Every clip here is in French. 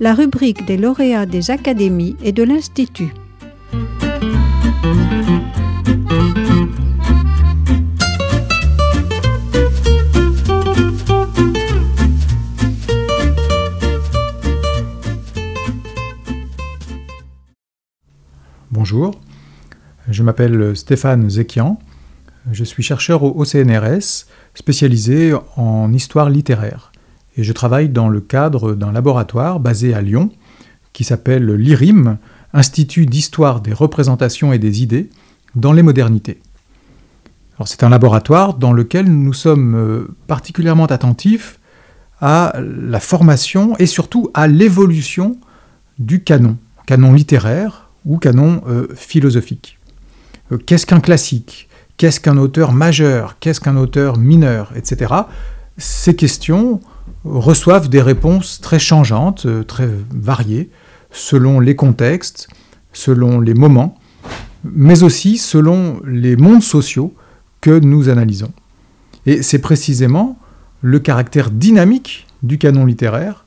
la rubrique des lauréats des académies et de l'Institut. Bonjour, je m'appelle Stéphane Zekian, je suis chercheur au CNRS spécialisé en histoire littéraire et je travaille dans le cadre d'un laboratoire basé à Lyon qui s'appelle l'IRIM, Institut d'histoire des représentations et des idées dans les modernités. c'est un laboratoire dans lequel nous sommes euh, particulièrement attentifs à la formation et surtout à l'évolution du canon, canon littéraire ou canon euh, philosophique. Euh, qu'est-ce qu'un classique? Qu'est-ce qu'un auteur majeur? Qu'est-ce qu'un auteur mineur? Etc. Ces questions reçoivent des réponses très changeantes, euh, très variées, selon les contextes, selon les moments, mais aussi selon les mondes sociaux que nous analysons. Et c'est précisément le caractère dynamique du canon littéraire,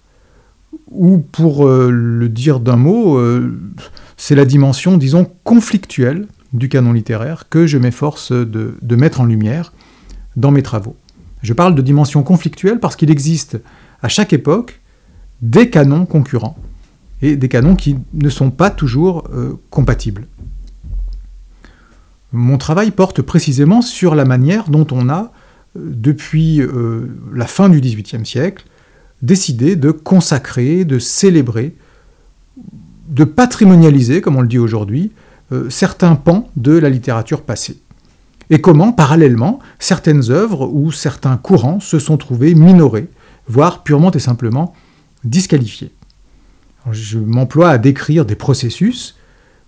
ou pour le dire d'un mot, c'est la dimension, disons, conflictuelle du canon littéraire que je m'efforce de, mettre en lumière dans mes travaux. Je parle de dimension conflictuelle parce qu'il existe à chaque époque des canons concurrents et des canons qui ne sont pas toujours euh, compatibles. Mon travail porte précisément sur la manière dont on a, euh, depuis euh, la fin du XVIIIe siècle, décidé de consacrer, de célébrer de patrimonialiser, comme on le dit aujourd'hui, certains pans de la littérature passée. Et comment, parallèlement, certaines œuvres ou certains courants se sont trouvés minorés, voire purement et simplement disqualifiés? je m'emploie à décrire des processus,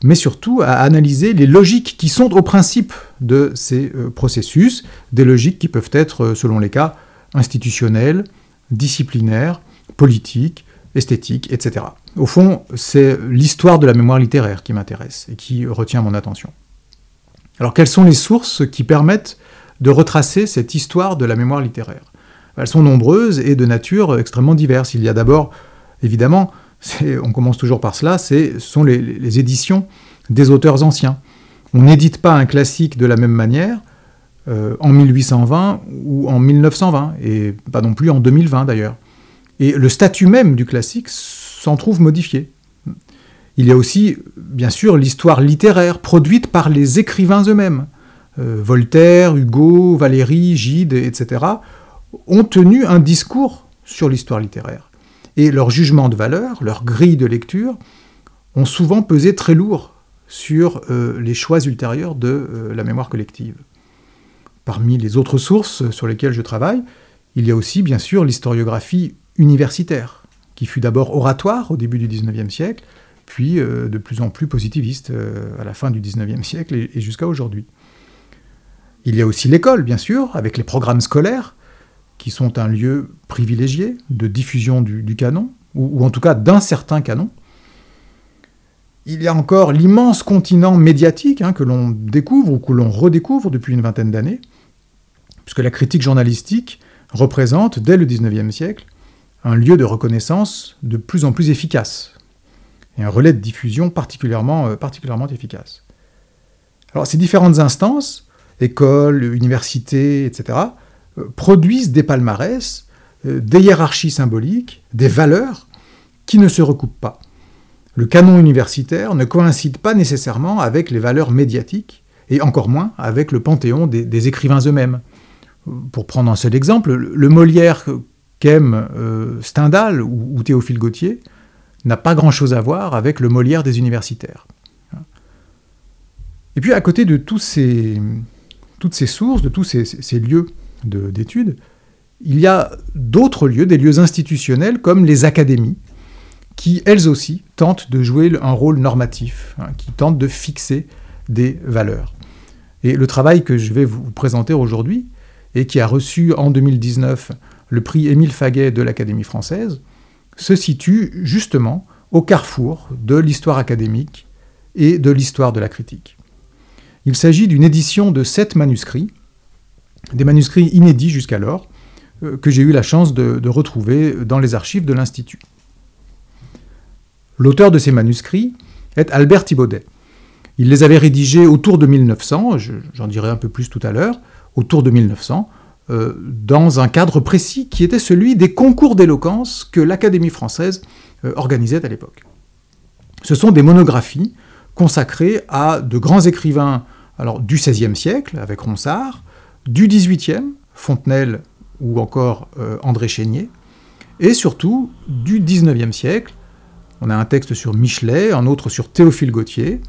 mais surtout à analyser les logiques qui sont au principe de ces euh, processus, des logiques qui peuvent être, euh, selon les cas, institutionnelles, disciplinaires, politiques, esthétiques, etc. Au fond, c'est l'histoire de la mémoire littéraire qui m'intéresse et qui retient mon attention. Alors quelles sont les sources qui permettent de retracer cette histoire de la mémoire littéraire? Elles sont nombreuses et de nature extrêmement diverse. Il y a d'abord, évidemment, on commence toujours par cela, ce sont les, éditions des auteurs anciens. On n'édite pas un classique de la même manière euh, en 1820 ou en 1920, et pas non plus en 2020 d'ailleurs. Et le statut même du classique s'en trouve modifié. Il y a aussi, bien sûr, l'histoire littéraire produite par les écrivains eux-mêmes. Euh, Voltaire, Hugo, Valéry, Gide, etc., ont tenu un discours sur l'histoire littéraire. Et leur jugement de valeur, leur grille de lecture, ont souvent pesé très lourd sur euh, les choix ultérieurs de euh, la mémoire collective. Parmi les autres sources sur lesquelles je travaille, il y a aussi, bien sûr, l'historiographie universitaire, qui fut d'abord oratoire au début du XIXe siècle, puis euh, de plus en plus positiviste euh, à la fin du XIXe siècle et, jusqu'à aujourd'hui. Il y a aussi l'école, bien sûr, avec les programmes scolaires, qui sont un lieu privilégié de diffusion du, canon, ou, en tout cas d'un certain canon. Il y a encore l'immense continent médiatique hein, que l'on découvre ou que l'on redécouvre depuis une vingtaine d'années, puisque la critique journalistique représente, dès le XIXe siècle, un lieu de reconnaissance de plus en plus efficace, un relais de diffusion particulièrement, euh, particulièrement efficace. Alors ces différentes instances, écoles, universités, etc., euh, produisent des palmarès, euh, des hiérarchies symboliques, des valeurs qui ne se recoupent pas. Le canon universitaire ne coïncide pas nécessairement avec les valeurs médiatiques, et encore moins avec le panthéon des, écrivains eux-mêmes. Pour prendre un seul exemple, le Molière qu'aime euh, Stendhal ou, Théophile Gautier n'a pas grand-chose à voir avec le Molière des universitaires. Et puis à côté de toutes ces sources, de tous ces, lieux d'études, il y a d'autres lieux, des lieux institutionnels comme les académies, qui elles aussi tentent de jouer un rôle normatif, hein, qui tentent de fixer des valeurs. Et le travail que je vais vous présenter aujourd'hui, et qui a reçu en 2019 le prix Émile Faguet de l'Académie française, se situe justement au carrefour de l'histoire académique et de l'histoire de la critique. Il s'agit d'une édition de sept manuscrits, des manuscrits inédits jusqu'alors, euh, que j'ai eu la chance de, retrouver dans les archives de l'Institut. L'auteur de ces manuscrits est Albert Thibaudet. Il les avait rédigés autour de 1900, j'en dirai un peu plus tout à l'heure, autour de 1900, euh, dans un cadre précis qui était celui des concours d'éloquence que l'Académie française euh, organisait à l'époque. Ce sont des monographies consacrées à de grands écrivains alors, du XVIe siècle, avec Ronsard, du XVIIIe, Fontenelle ou encore euh, André Chénier, et surtout du XIXe siècle. On a un texte sur Michelet, un autre sur Théophile Gautier,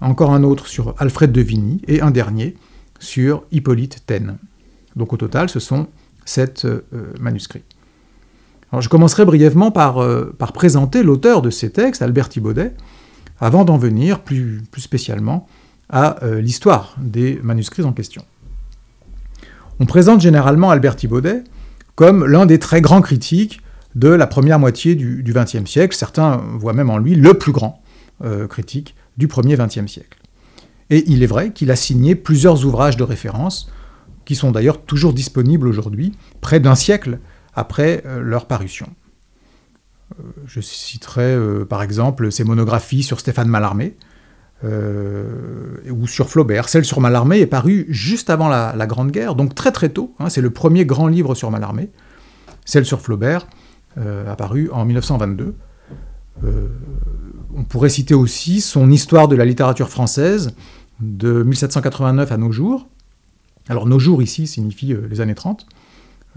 encore un autre sur Alfred de Vigny, et un dernier sur Hippolyte Taine. Donc au total, ce sont sept euh, manuscrits. Je commencerai brièvement par, euh, par présenter l'auteur de ces textes, Albert Thibaudet, avant d'en venir plus, plus, spécialement à euh, l'histoire des manuscrits en question. On présente généralement Albert Thibaudet comme l'un des très grands critiques de la première moitié du XXe siècle. Certains voient même en lui le plus grand critique du premier XXe siècle. Et il est vrai qu'il a signé plusieurs ouvrages de référence, qui sont d'ailleurs toujours disponibles aujourd'hui, près d'un siècle après euh, leur parution. Euh, je citerai euh, par exemple ses monographies sur Stéphane Mallarmé, ou sur Flaubert. Celle sur Mallarmé est parue juste avant la, Grande Guerre, donc très très tôt, hein, c'est le premier grand livre sur Mallarmé. Celle sur Flaubert, apparue en 1922. on pourrait citer aussi son Histoire de la littérature française, de 1789 à nos jours. Alors nos jours ici signifie euh, les années 30.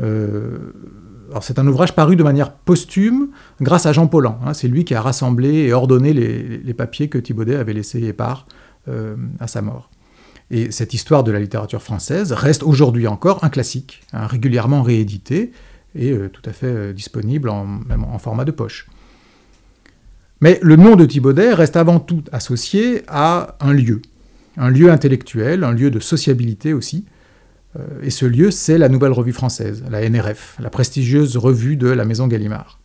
Euh, c'est un ouvrage paru de manière posthume grâce à Jean Paulhan. Hein. c'est lui qui a rassemblé et ordonné les, papiers que Thibaudet avait laissés épars euh, à sa mort. Et cette histoire de la littérature française reste aujourd'hui encore un classique, hein, régulièrement réédité et tout à fait disponible en format de poche. Mais le nom de Thibaudet reste avant tout associé à un lieu, un lieu intellectuel, un lieu de sociabilité aussi. Euh, et ce lieu, c'est la Nouvelle Revue Française, la NRF, la prestigieuse revue de la Maison Gallimard.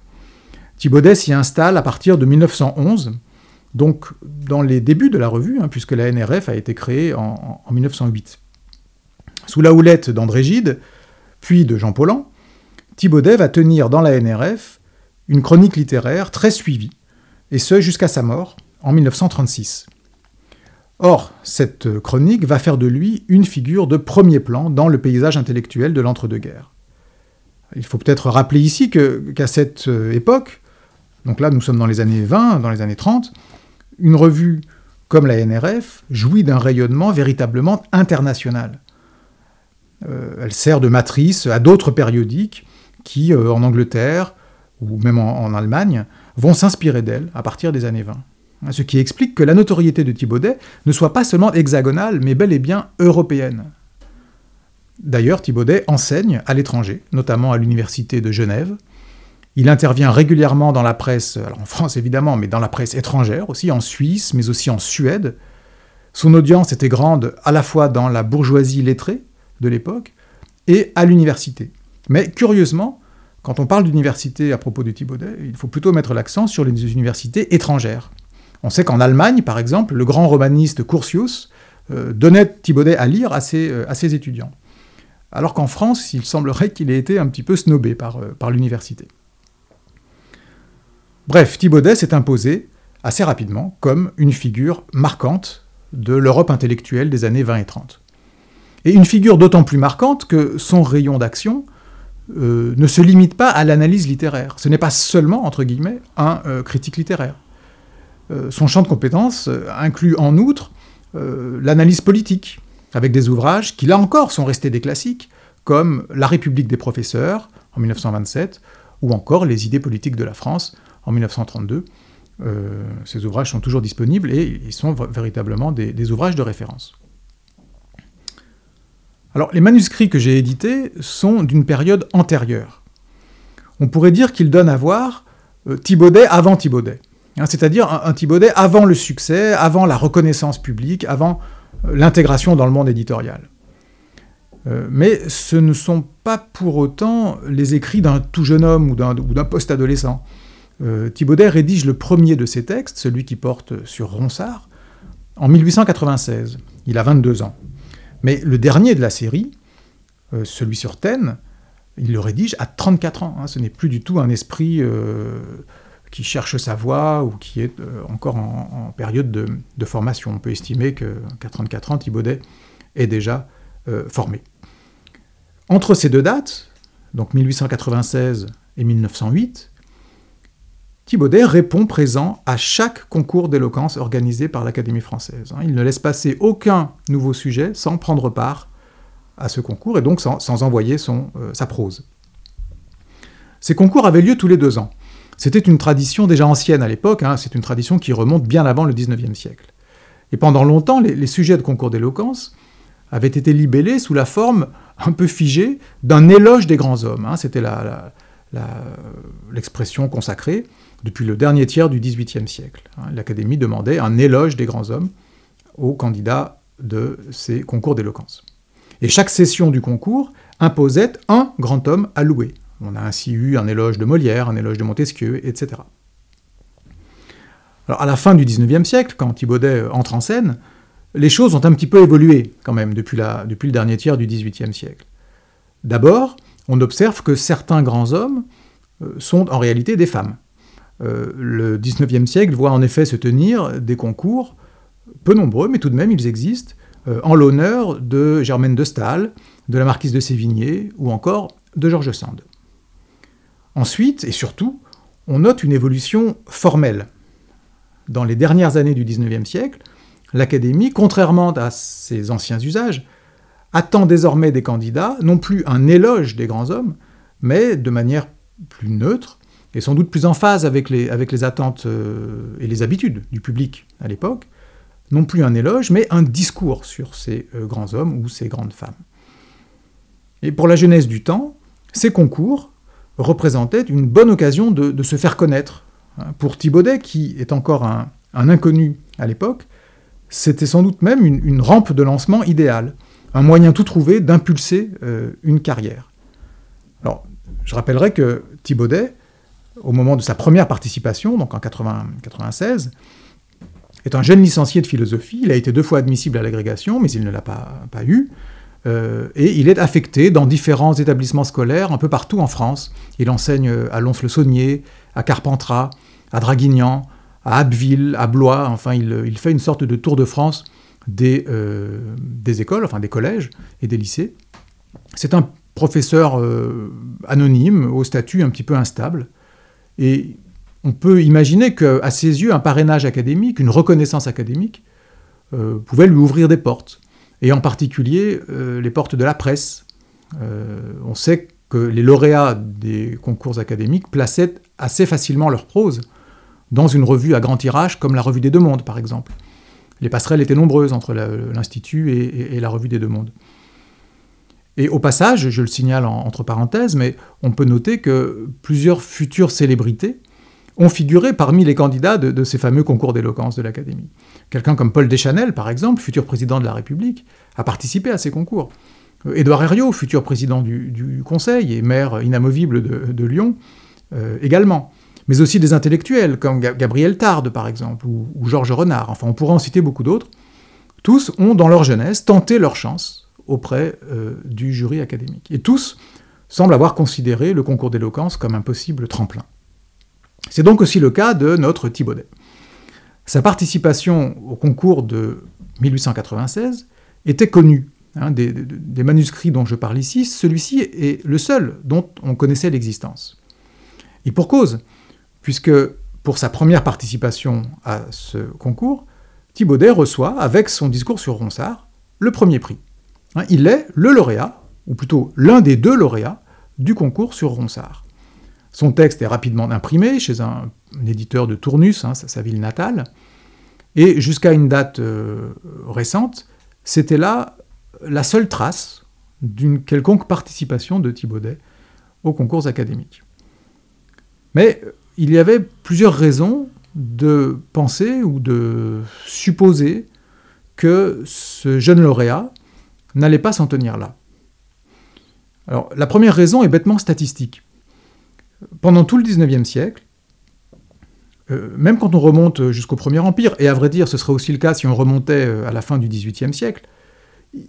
Thibaudet s'y installe à partir de 1911, donc dans les débuts de la revue, hein, puisque la NRF a été créée en, 1908. Sous la houlette d'André Gide, puis de Jean Paulhan, Thibaudet va tenir dans la NRF une chronique littéraire très suivie, et ce jusqu'à sa mort en 1936. Or, cette chronique va faire de lui une figure de premier plan dans le paysage intellectuel de l'entre-deux-guerres. Il faut peut-être rappeler ici qu'à cette euh, époque, donc là nous sommes dans les années 20, dans les années 30, une revue comme la NRF jouit d'un rayonnement véritablement international. Euh, elle sert de matrice à d'autres périodiques qui, euh, en Angleterre ou même en Allemagne, vont s'inspirer d'elle à partir des années 20. Hein, ce qui explique que la notoriété de Thibaudet ne soit pas seulement hexagonale, mais bel et bien européenne. D'ailleurs, Thibaudet enseigne à l'étranger, notamment à l'université de Genève. Il intervient régulièrement dans la presse, en France évidemment, mais dans la presse étrangère aussi, en Suisse, mais aussi en Suède. Son audience était grande à la fois dans la bourgeoisie lettrée de l'époque et à l'université. Mais curieusement, quand on parle d'université à propos de Thibaudet, il faut plutôt mettre l'accent sur les universités étrangères. On sait qu'en Allemagne, par exemple, le grand romaniste Curtius euh, donnait Thibaudet à lire euh, à ses, étudiants. Alors qu'en France, il semblerait qu'il ait été un petit peu snobé par, euh, par l'université. Bref, Thibaudet s'est imposé assez rapidement comme une figure marquante de l'Europe intellectuelle des années 20 et 30. Et une figure d'autant plus marquante que son rayon d'action ne se limite pas à l'analyse littéraire. Ce n'est pas seulement, entre guillemets, un critique littéraire. Euh, son champ de compétences euh, inclut en outre euh, l'analyse politique, avec des ouvrages qui, là encore, sont restés des classiques, comme La République des professeurs, en 1927, ou encore Les idées politiques de la France, en 1932. ces ouvrages sont toujours disponibles et ils sont véritablement des, ouvrages de référence. Alors, les manuscrits que j'ai édités sont d'une période antérieure. On pourrait dire qu'ils donnent à voir Thibaudet avant Thibaudet. Hein, c'est-à-dire un, Thibaudet avant le succès, avant la reconnaissance publique, avant euh, l'intégration dans le monde éditorial. Euh, mais ce ne sont pas pour autant les écrits d'un tout jeune homme ou d'un post-adolescent. Euh, Thibaudet rédige le premier de ses textes, celui qui porte sur Ronsard, en 1896. Il a 22 ans. Mais le dernier de la série, celui sur Taine, il le rédige à 34 ans. Hein. Ce n'est plus du tout un esprit qui cherche sa voie ou qui est encore en, période de, formation. On peut estimer qu'à 34 ans, Thibaudet est déjà formé. Entre ces deux dates, donc 1896 et 1908, Thibaudet répond présent à chaque concours d'éloquence organisé par l'Académie française. Hein. Il ne laisse passer aucun nouveau sujet sans prendre part à ce concours et donc sans, envoyer son, euh, sa prose. Ces concours avaient lieu tous les deux ans. C'était une tradition déjà ancienne à l'époque, hein. c'est une tradition qui remonte bien avant le XIXe siècle. Et pendant longtemps, les, sujets de concours d'éloquence avaient été libellés sous la forme un peu figée d'un éloge des grands hommes. Hein. C'était l'expression consacrée depuis le dernier tiers du XVIIIe siècle. Hein, L'Académie demandait un éloge des grands hommes aux candidats de ces concours d'éloquence. Et chaque session du concours imposait un grand homme à louer. On a ainsi eu un éloge de Molière, un éloge de Montesquieu, etc. Alors à la fin du XIXe siècle, quand Thibaudet entre en scène, les choses ont un petit peu évolué quand même depuis, le dernier tiers du XVIIIe siècle. D'abord, on observe que certains grands hommes euh, sont en réalité des femmes. Euh, le XIXe siècle voit en effet se tenir des concours, peu nombreux, mais tout de même ils existent, euh, en l'honneur de Germaine de Staël, de la marquise de Sévigné ou encore de George Sand. Ensuite, et surtout, on note une évolution formelle. Dans les dernières années du XIXe siècle, l'Académie, contrairement à ses anciens usages, attend désormais des candidats non plus un éloge des grands hommes, mais de manière plus neutre, et sans doute plus en phase avec les, attentes euh, et les habitudes du public à l'époque, non plus un éloge, mais un discours sur ces euh, grands hommes ou ces grandes femmes. Et pour la jeunesse du temps, ces concours représentaient une bonne occasion de, se faire connaître. Hein, pour Thibaudet, qui est encore un, inconnu à l'époque, c'était sans doute même une, rampe de lancement idéale, un moyen tout trouvé d'impulser euh, une carrière. Alors, je rappellerai que Thibaudet au moment de sa première participation, donc en 1996, est un jeune licencié de philosophie. Il a été deux fois admissible à l'agrégation, mais il ne l'a pas, pas eu. Euh, et il est affecté dans différents établissements scolaires un peu partout en France. Il enseigne à Lons-le-Saunier, à Carpentras, à Draguignan, à Abbeville, à Blois. Enfin, il, fait une sorte de tour de France des, euh, des écoles, enfin des collèges et des lycées. C'est un professeur euh, anonyme, au statut un petit peu instable. Et on peut imaginer qu'à ses yeux, un parrainage académique, une reconnaissance académique, pouvait lui ouvrir des portes, et en particulier euh, les portes de la presse. Euh, on sait que les lauréats des concours académiques plaçaient assez facilement leur prose dans une revue à grand tirage comme la Revue des Deux Mondes, par exemple. Les passerelles étaient nombreuses entre l'Institut et, la Revue des Deux Mondes. Et au passage, je le signale entre parenthèses, mais on peut noter que plusieurs futures célébrités ont figuré parmi les candidats de, ces fameux concours d'éloquence de l'Académie. Quelqu'un comme Paul Deschanel, par exemple, futur président de la République, a participé à ces concours. Euh, Édouard Herriot, futur président du, Conseil et maire inamovible de, Lyon, euh, également. Mais aussi des intellectuels comme Gabriel Tarde, par exemple, ou, Georges Renard. Enfin, on pourrait en citer beaucoup d'autres. Tous ont, dans leur jeunesse, tenté leur chance auprès euh, du jury académique. Et tous semblent avoir considéré le concours d'éloquence comme un possible tremplin. C'est donc aussi le cas de notre Thibaudet. Sa participation au concours de 1896 était connue. Hein, des, manuscrits dont je parle ici, celui-ci est le seul dont on connaissait l'existence. Et pour cause, puisque pour sa première participation à ce concours, Thibaudet reçoit, avec son discours sur Ronsard, le premier prix. Hein, il est le lauréat, ou plutôt l'un des deux lauréats, du concours sur Ronsard. Son texte est rapidement imprimé chez un, éditeur de Tournus, hein, sa, ville natale, et jusqu'à une date euh, récente, c'était là la seule trace d'une quelconque participation de Thibaudet aux concours académiques. Mais euh, il y avait plusieurs raisons de penser ou de supposer que ce jeune lauréat n'allait pas s'en tenir là. Alors, la première raison est bêtement statistique. Pendant tout le XIXe siècle, euh, même quand on remonte jusqu'au Premier Empire, et à vrai dire ce serait aussi le cas si on remontait euh, à la fin du XVIIIe siècle,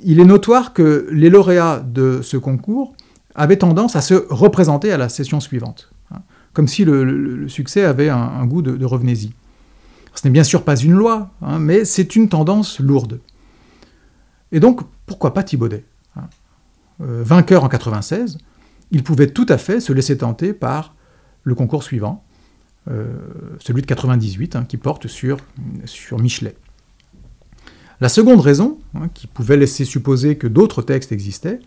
il est notoire que les lauréats de ce concours avaient tendance à se représenter à la session suivante. Hein. comme si le, succès avait un, goût de, revenez-y. Ce n'est bien sûr pas une loi, hein, mais c'est une tendance lourde. Et donc, pourquoi pas Thibaudet hein euh, Vainqueur en 96, il pouvait tout à fait se laisser tenter par le concours suivant, euh, celui de 98, hein, qui porte sur, Michelet. La seconde raison, qui pouvait laisser supposer que d'autres textes existaient,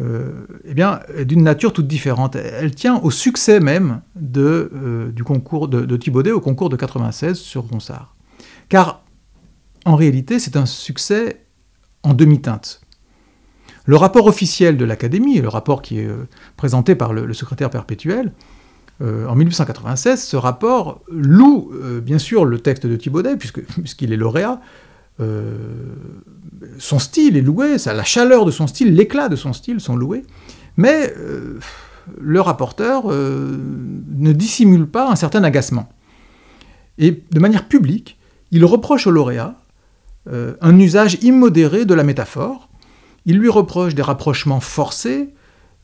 euh, eh est d'une nature toute différente. Elle tient au succès même de, euh, du concours de, Thibaudet au concours de 96 sur Ronsard. Car, en réalité, c'est un succès en demi-teinte. Le rapport officiel de l'Académie, le rapport qui est euh, présenté par le, secrétaire perpétuel, en 1896, ce rapport loue bien sûr le texte de Thibaudet, puisqu'il est lauréat, euh, son style est loué, la chaleur de son style, l'éclat de son style sont loués, mais euh, le rapporteur euh, ne dissimule pas un certain agacement. Et de manière publique, il reproche au lauréat un usage immodéré de la métaphore, il lui reproche des rapprochements forcés,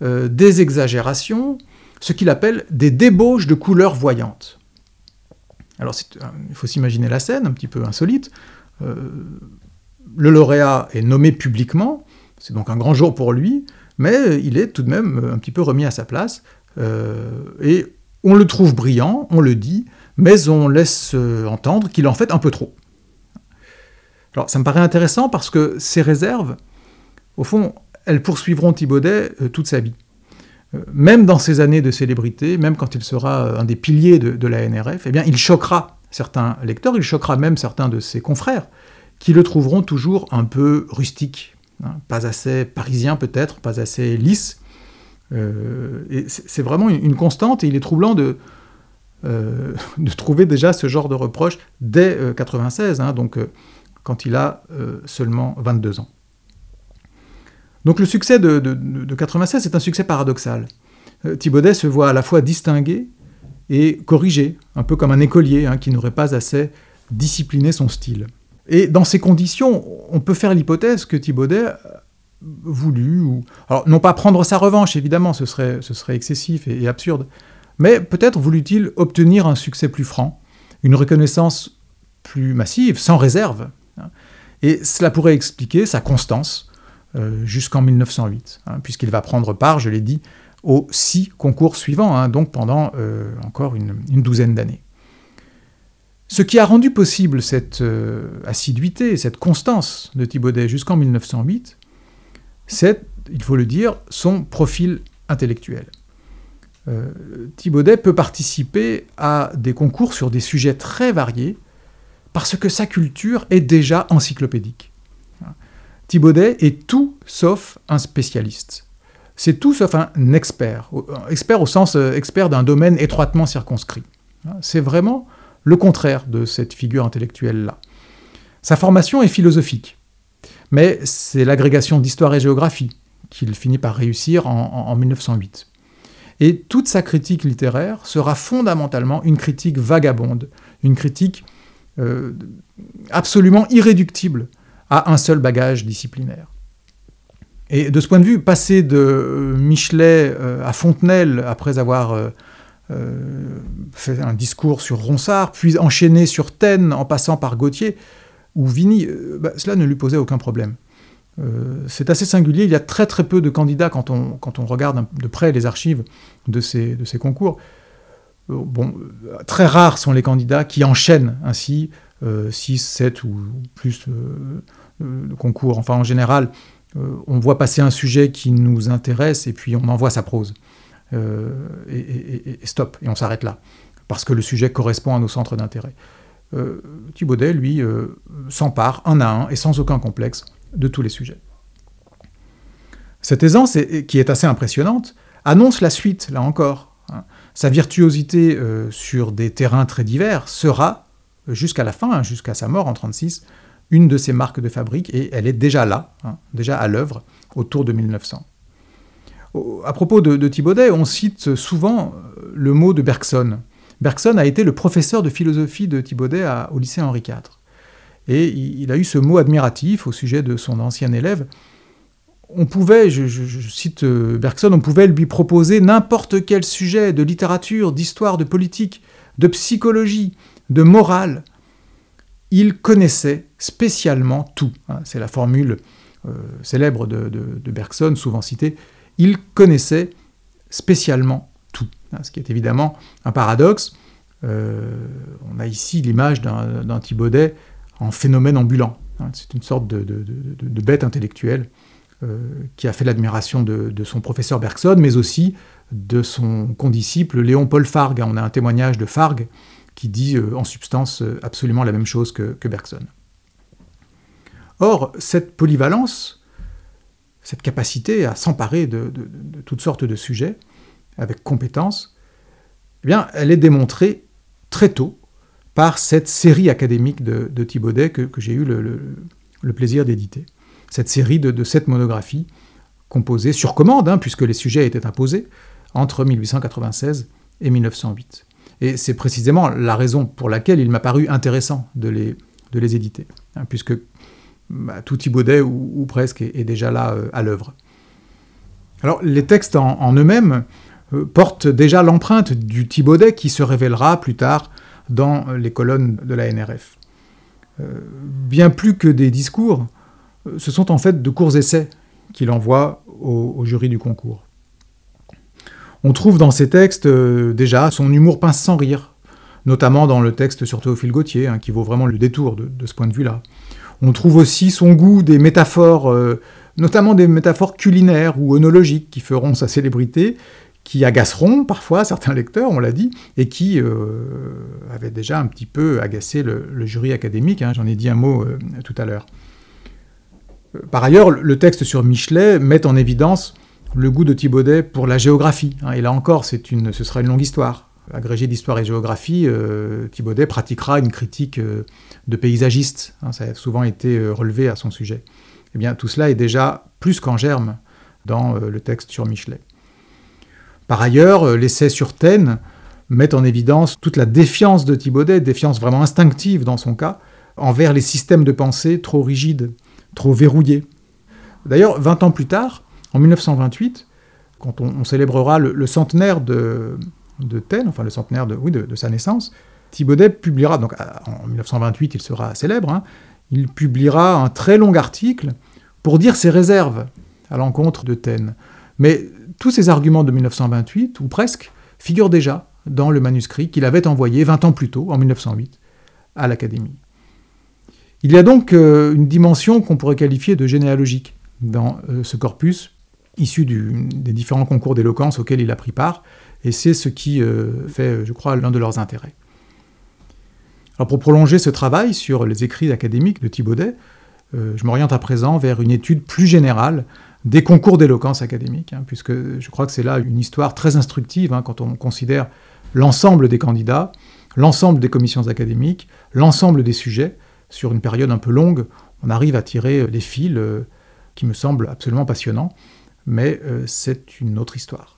des exagérations, ce qu'il appelle des débauches de couleurs voyantes. Alors il faut s'imaginer la scène, un petit peu insolite. Euh, le lauréat est nommé publiquement, c'est donc un grand jour pour lui, mais il est tout de même un petit peu remis à sa place, euh, et on le trouve brillant, on le dit, mais on laisse entendre qu'il en fait un peu trop. Alors ça me paraît intéressant parce que ces réserves, au fond, elles poursuivront Thibaudet euh, toute sa vie. même dans ses années de célébrité, même quand il sera un des piliers de, la NRF, eh bien, il choquera certains lecteurs, il choquera même certains de ses confrères, qui le trouveront toujours un peu rustique, hein, pas assez parisien peut-être, pas assez lisse. Euh, c'est vraiment une, constante et il est troublant de, euh, trouver déjà ce genre de reproche dès 96, euh, hein, donc quand il a seulement 22 ans. Donc le succès de, de, de 96 est un succès paradoxal. Thibaudet se voit à la fois distingué et corrigé, un peu comme un écolier hein, qui n'aurait pas assez discipliné son style. Et dans ces conditions, on peut faire l'hypothèse que Thibaudet voulu, ou... alors non pas prendre sa revanche, évidemment, ce serait, ce serait excessif et, absurde, mais peut-être voulut-il obtenir un succès plus franc, une reconnaissance plus massive, sans réserve. Hein. Et cela pourrait expliquer sa constance euh, jusqu'en 1908, hein, puisqu'il va prendre part, je l'ai dit, aux six concours suivants, hein, donc pendant euh, encore une, douzaine d'années. Ce qui a rendu possible cette euh, assiduité, cette constance de Thibaudet jusqu'en 1908, c'est, il faut le dire, son profil intellectuel. Euh, Thibaudet peut participer à des concours sur des sujets très variés parce que sa culture est déjà encyclopédique. Thibaudet est tout sauf un spécialiste c'est tout sauf un expert, expert au sens euh, expert d'un domaine étroitement circonscrit. C'est vraiment le contraire de cette figure intellectuelle-là. Sa formation est philosophique, mais c'est l'agrégation d'histoire et géographie qu'il finit par réussir en, 1908. Et toute sa critique littéraire sera fondamentalement une critique vagabonde, une critique euh, absolument irréductible à un seul bagage disciplinaire. Et de ce point de vue, passer de euh, Michelet euh, à Fontenelle, après avoir euh, fait un discours sur Ronsard, puis enchaîné sur Taine, en passant par Gauthier ou Vigny, bah, cela ne lui posait aucun problème. c'est assez singulier, il y a très très peu de candidats quand on, quand on regarde de près les archives de ces, de ces concours. Bon, très rares sont les candidats qui enchaînent ainsi 6, 7 ou plus de concours. Enfin, en général, euh, on voit passer un sujet qui nous intéresse et puis on envoie sa prose. Euh, et, stop, et on s'arrête là, parce que le sujet correspond à nos centres d'intérêt. Euh, Thibaudet, lui, s'empare un à un et sans aucun complexe de tous les sujets. Cette aisance, qui est assez impressionnante, annonce la suite, là encore. Hein. Sa virtuosité sur des terrains très divers sera, jusqu'à la fin, hein, jusqu'à sa mort en 1936, une de ses marques de fabrique, et elle est déjà là, hein, déjà à l'œuvre, autour de 1900. À propos de, Thibaudet, on cite souvent euh, le mot de Bergson. Bergson a été le professeur de philosophie de Thibaudet au lycée Henri IV. Et il a eu ce mot admiratif au sujet de son ancien élève. on pouvait, je, cite euh, Bergson, on pouvait lui proposer n'importe quel sujet de littérature, d'histoire, de politique, de psychologie, de morale. Il connaissait spécialement tout. Hein. C'est la formule euh, célèbre de, Bergson, souvent citée. Il connaissait spécialement tout. Hein, ce qui est évidemment un paradoxe. Euh, on a ici l'image d'un Thibaudet en phénomène ambulant. Hein. C'est une sorte de, bête intellectuelle euh, qui a fait l'admiration de, son professeur Bergson, mais aussi de son condisciple Léon Paul Fargue. On a un témoignage de Fargue qui dit euh, en substance absolument la même chose que, Bergson. Or, cette polyvalence, cette capacité à s'emparer de, toutes sortes de sujets avec compétence, eh bien, elle est démontrée très tôt par cette série académique de, de Thibaudet que, j'ai eu le, plaisir d'éditer. Cette série de, sept monographies composées sur commande, hein, puisque les sujets étaient imposés, entre 1896 et 1908. Et c'est précisément la raison pour laquelle il m'a paru intéressant de les, éditer, hein, puisque bah, tout Thibaudet, ou, presque, est, déjà là euh, à l'œuvre. Alors les textes en eux-mêmes euh, porte déjà l'empreinte du Thibaudet qui se révélera plus tard dans les colonnes de la NRF. Euh, bien plus que des discours, ce sont en fait de courts essais qu'il envoie au, jury du concours. On trouve dans ces textes déjà son humour pince sans rire, notamment dans le texte sur Théophile Gautier, hein, qui vaut vraiment le détour de, ce point de vue-là. On trouve aussi son goût des métaphores, notamment des métaphores culinaires ou œnologiques qui feront sa célébrité, qui agaceront parfois certains lecteurs, on l'a dit, et qui euh, avaient déjà un petit peu agacé le, jury académique, hein, j'en ai dit un mot euh, tout à l'heure. Euh, par ailleurs, le texte sur Michelet met en évidence le goût de Thibaudet pour la géographie, hein, et là encore, une, ce sera une longue histoire. Agrégé d'histoire et géographie, Thibaudet pratiquera une critique de paysagiste, hein, ça a souvent été relevé à son sujet. Eh bien, tout cela est déjà plus qu'en germe dans le texte sur Michelet. Par ailleurs, euh, l'essai sur Taine met en évidence toute la défiance de Thibaudet, défiance vraiment instinctive dans son cas, envers les systèmes de pensée trop rigides, trop verrouillés. D'ailleurs, 20 ans plus tard, en 1928, quand on, célébrera le, centenaire de, de Taine, enfin le centenaire de, sa naissance, Thibaudet publiera, donc en 1928 il sera célèbre, hein, il publiera un très long article pour dire ses réserves à l'encontre de Taine. Mais tous ces arguments de 1928, ou presque, figurent déjà dans le manuscrit qu'il avait envoyé 20 ans plus tôt, en 1908, à l'Académie. Il y a donc euh, une dimension qu'on pourrait qualifier de généalogique dans euh, ce corpus, issu des différents concours d'éloquence auxquels il a pris part, et c'est ce qui euh, fait, je crois, l'un de leurs intérêts. Alors pour prolonger ce travail sur les écrits académiques de Thibaudet, je m'oriente à présent vers une étude plus générale des concours d'éloquence académique, hein, puisque je crois que c'est là une histoire très instructive hein, quand on considère l'ensemble des candidats, l'ensemble des commissions académiques, l'ensemble des sujets. Sur une période un peu longue, on arrive à tirer les fils euh, qui me semblent absolument passionnants, mais euh, c'est une autre histoire.